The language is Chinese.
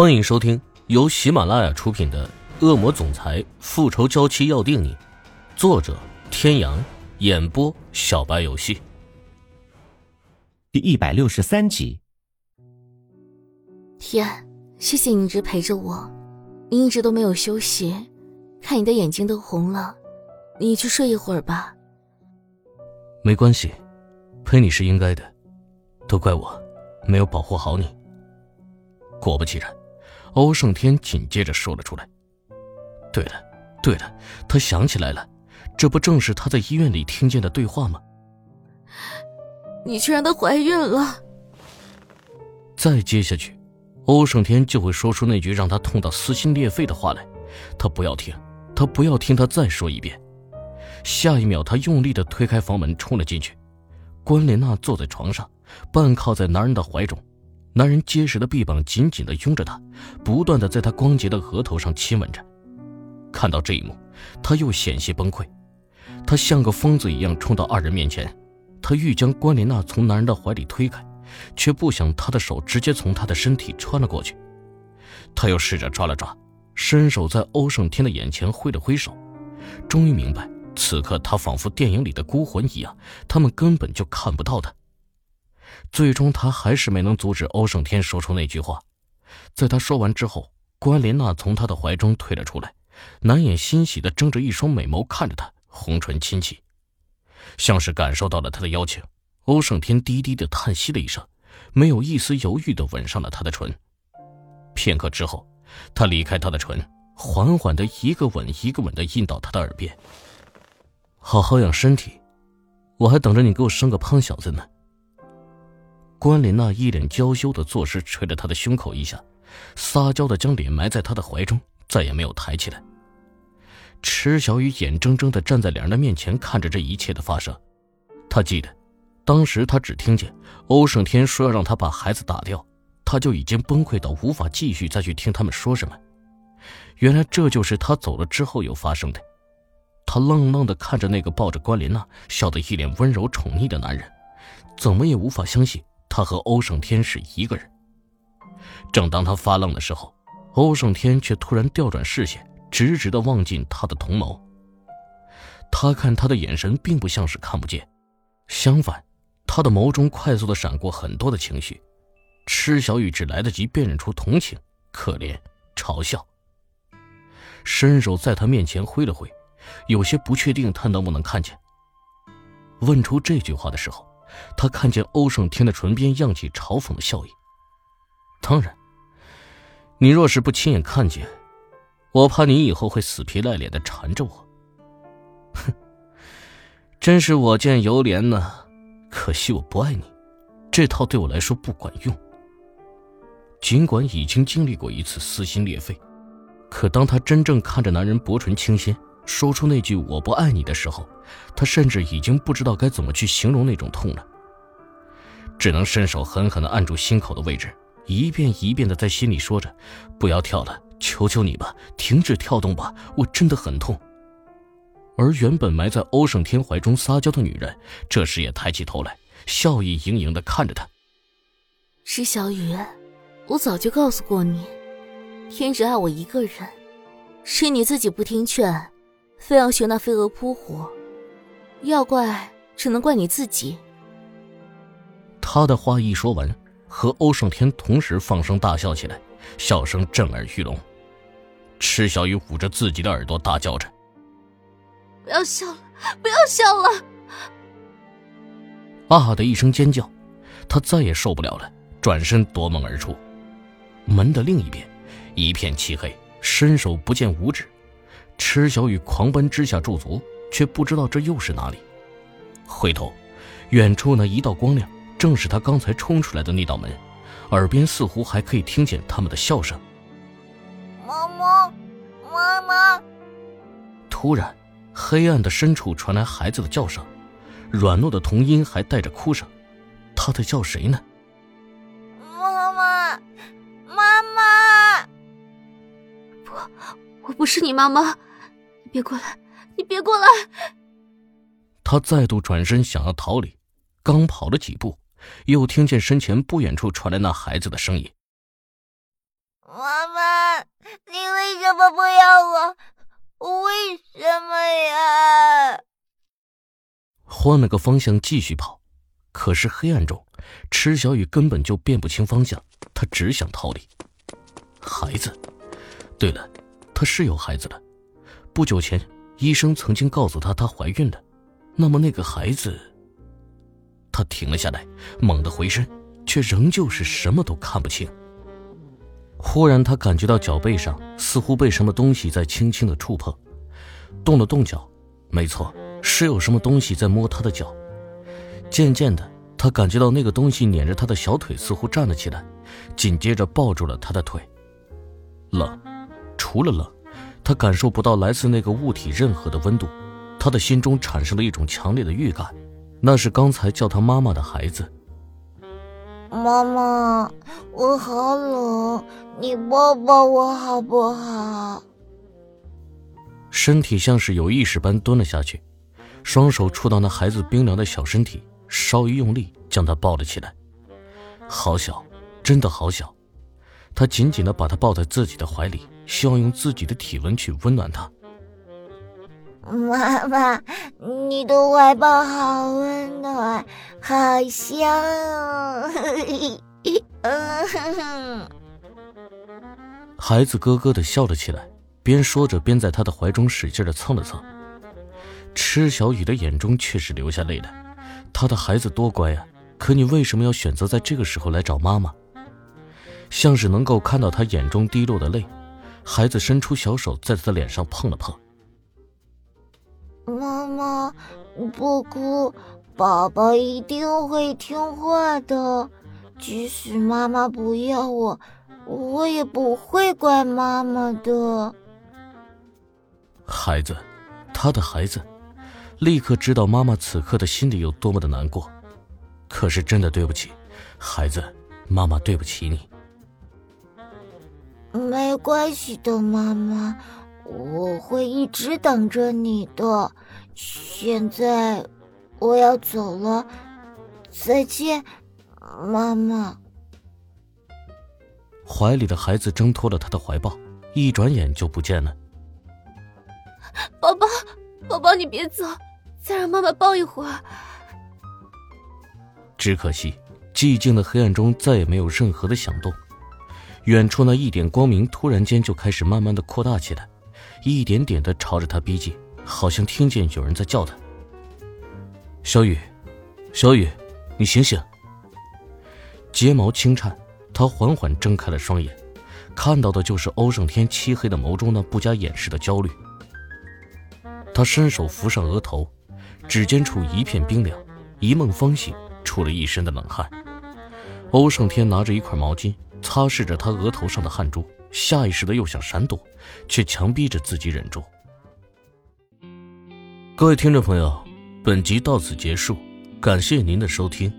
欢迎收听由喜马拉雅出品的《恶魔总裁复仇娇妻要定你》，作者：天阳，演播：小白游戏。第一百六十三集。天，谢谢你一直陪着我，你一直都没有休息，看你的眼睛都红了，你去睡一会儿吧。没关系，陪你是应该的，都怪我没有保护好你。果不其然，欧胜天紧接着说了出来：“对了，对了，他想起来了，这不正是他在医院里听见的对话吗？”你却让她怀孕了。再接下去，欧胜天就会说出那句让他痛到撕心裂肺的话来。他不要听，他不要听他再说一遍。下一秒，他用力的推开房门，冲了进去。关莲娜坐在床上，半靠在男人的怀中。男人结实的臂膀紧紧地拥着她，不断地在她光洁的额头上亲吻着。看到这一幕，他又险些崩溃。他像个疯子一样冲到二人面前，他欲将关琳娜从男人的怀里推开，却不想他的手直接从他的身体穿了过去。他又试着抓了抓，伸手在欧胜天的眼前挥了挥手，终于明白，此刻他仿佛电影里的孤魂一样，他们根本就看不到他。最终，他还是没能阻止欧胜天说出那句话。在他说完之后，关莲娜从他的怀中退了出来，难掩欣喜的睁着一双美眸看着他，红唇轻启，像是感受到了他的邀请。欧胜天低低的叹息了一声，没有一丝犹豫的吻上了他的唇。片刻之后，他离开他的唇，缓缓的一个吻一个吻的印到他的耳边：“好好养身体，我还等着你给我生个胖小子呢。”关莲娜一脸娇羞的作势，捶了他的胸口一下，撒娇的将脸埋在他的怀中，再也没有抬起来。池小雨眼睁睁的站在两人的面前，看着这一切的发生。他记得，当时他只听见欧胜天说要让他把孩子打掉，他就已经崩溃到无法继续再去听他们说什么。原来这就是他走了之后又发生的。他愣愣的看着那个抱着关莲娜、笑得一脸温柔宠溺的男人，怎么也无法相信。他和欧胜天是一个人。正当他发愣的时候，欧胜天却突然调转视线，直直的望进他的瞳眸。他看他的眼神并不像是看不见，相反，他的眸中快速的闪过很多的情绪。池小雨只来得及辨认出同情、可怜、嘲笑，伸手在他面前挥了挥，有些不确定他能不能看见。问出这句话的时候。他看见欧胜天的唇边漾起嘲讽的笑意。当然，你若是不亲眼看见，我怕你以后会死皮赖脸的缠着我。哼，真是我见犹怜呢。可惜我不爱你，这套对我来说不管用。尽管已经经历过一次撕心裂肺，可当他真正看着男人薄唇轻掀。说出那句“我不爱你”的时候，他甚至已经不知道该怎么去形容那种痛了，只能伸手狠狠地按住心口的位置，一遍一遍地在心里说着：“不要跳了，求求你吧，停止跳动吧，我真的很痛。”而原本埋在欧胜天怀中撒娇的女人，这时也抬起头来，笑意盈盈地看着他。石小雨，我早就告诉过你，天只爱我一个人，是你自己不听劝。非要学那飞蛾扑火，要怪只能怪你自己。他的话一说完，和欧胜天同时放声大笑起来，笑声震耳欲聋。池小雨捂着自己的耳朵大叫着：“不要笑了，不要笑了！”啊的一声尖叫，他再也受不了了，转身夺门而出。门的另一边，一片漆黑，伸手不见五指。池小雨狂奔之下驻足，却不知道这又是哪里。回头，远处那一道光亮，正是他刚才冲出来的那道门。耳边似乎还可以听见他们的笑声。妈妈，妈妈！突然，黑暗的深处传来孩子的叫声，软糯的童音还带着哭声。他在叫谁呢？妈妈，妈妈！不，我不是你妈妈。别过来！你别过来！他再度转身想要逃离，刚跑了几步，又听见身前不远处传来那孩子的声音：“妈妈，你为什么不要我？为什么呀？换了个方向继续跑，可是黑暗中，池小雨根本就辨不清方向，他只想逃离。孩子，对了，他是有孩子的。不久前，医生曾经告诉她她怀孕了。那么那个孩子……她停了下来，猛地回身，却仍旧是什么都看不清。忽然，他感觉到脚背上似乎被什么东西在轻轻的触碰，动了动脚，没错，是有什么东西在摸他的脚。渐渐的，他感觉到那个东西捻着他的小腿，似乎站了起来，紧接着抱住了他的腿。冷，除了冷，他感受不到来自那个物体任何的温度，他的心中产生了一种强烈的预感。那是刚才叫他妈妈的孩子。妈妈，我好冷，你抱抱我好不好？身体像是有意识般蹲了下去，双手触到那孩子冰凉的小身体，稍一用力，将他抱了起来。好小，真的好小。他紧紧的把他抱在自己的怀里，希望用自己的体温去温暖他。妈妈，你的怀抱好温暖，好香啊！孩子咯咯的笑了起来，边说着边在他的怀中使劲的蹭了蹭。池小雨的眼中却是流下泪来。他的孩子多乖啊，可你为什么要选择在这个时候来找妈妈？像是能够看到他眼中滴落的泪，孩子伸出小手在他的脸上碰了碰。妈妈，不哭，宝宝一定会听话的。即使妈妈不要我，我也不会怪妈妈的。孩子，他的孩子，立刻知道妈妈此刻的心里有多么的难过。可是真的对不起，孩子，妈妈对不起你。没关系的，妈妈。我会一直等着你的。现在我要走了，再见，妈妈。怀里的孩子挣脱了他的怀抱，一转眼就不见了。宝宝，宝宝，你别走，再让妈妈抱一会儿。只可惜，寂静的黑暗中再也没有任何的响动。远处那一点光明突然间就开始慢慢的扩大起来。一点点的朝着他逼近，好像听见有人在叫他。小雨，小雨，你醒醒！睫毛轻颤，他缓缓睁开了双眼，看到的就是欧胜天漆黑的眸中那不加掩饰的焦虑。他伸手扶上额头，指尖处一片冰凉，一梦方醒，出了一身的冷汗。欧胜天拿着一块毛巾擦拭着他额头上的汗珠。下意识的又想闪躲，却强逼着自己忍住。各位听众朋友，本集到此结束，感谢您的收听。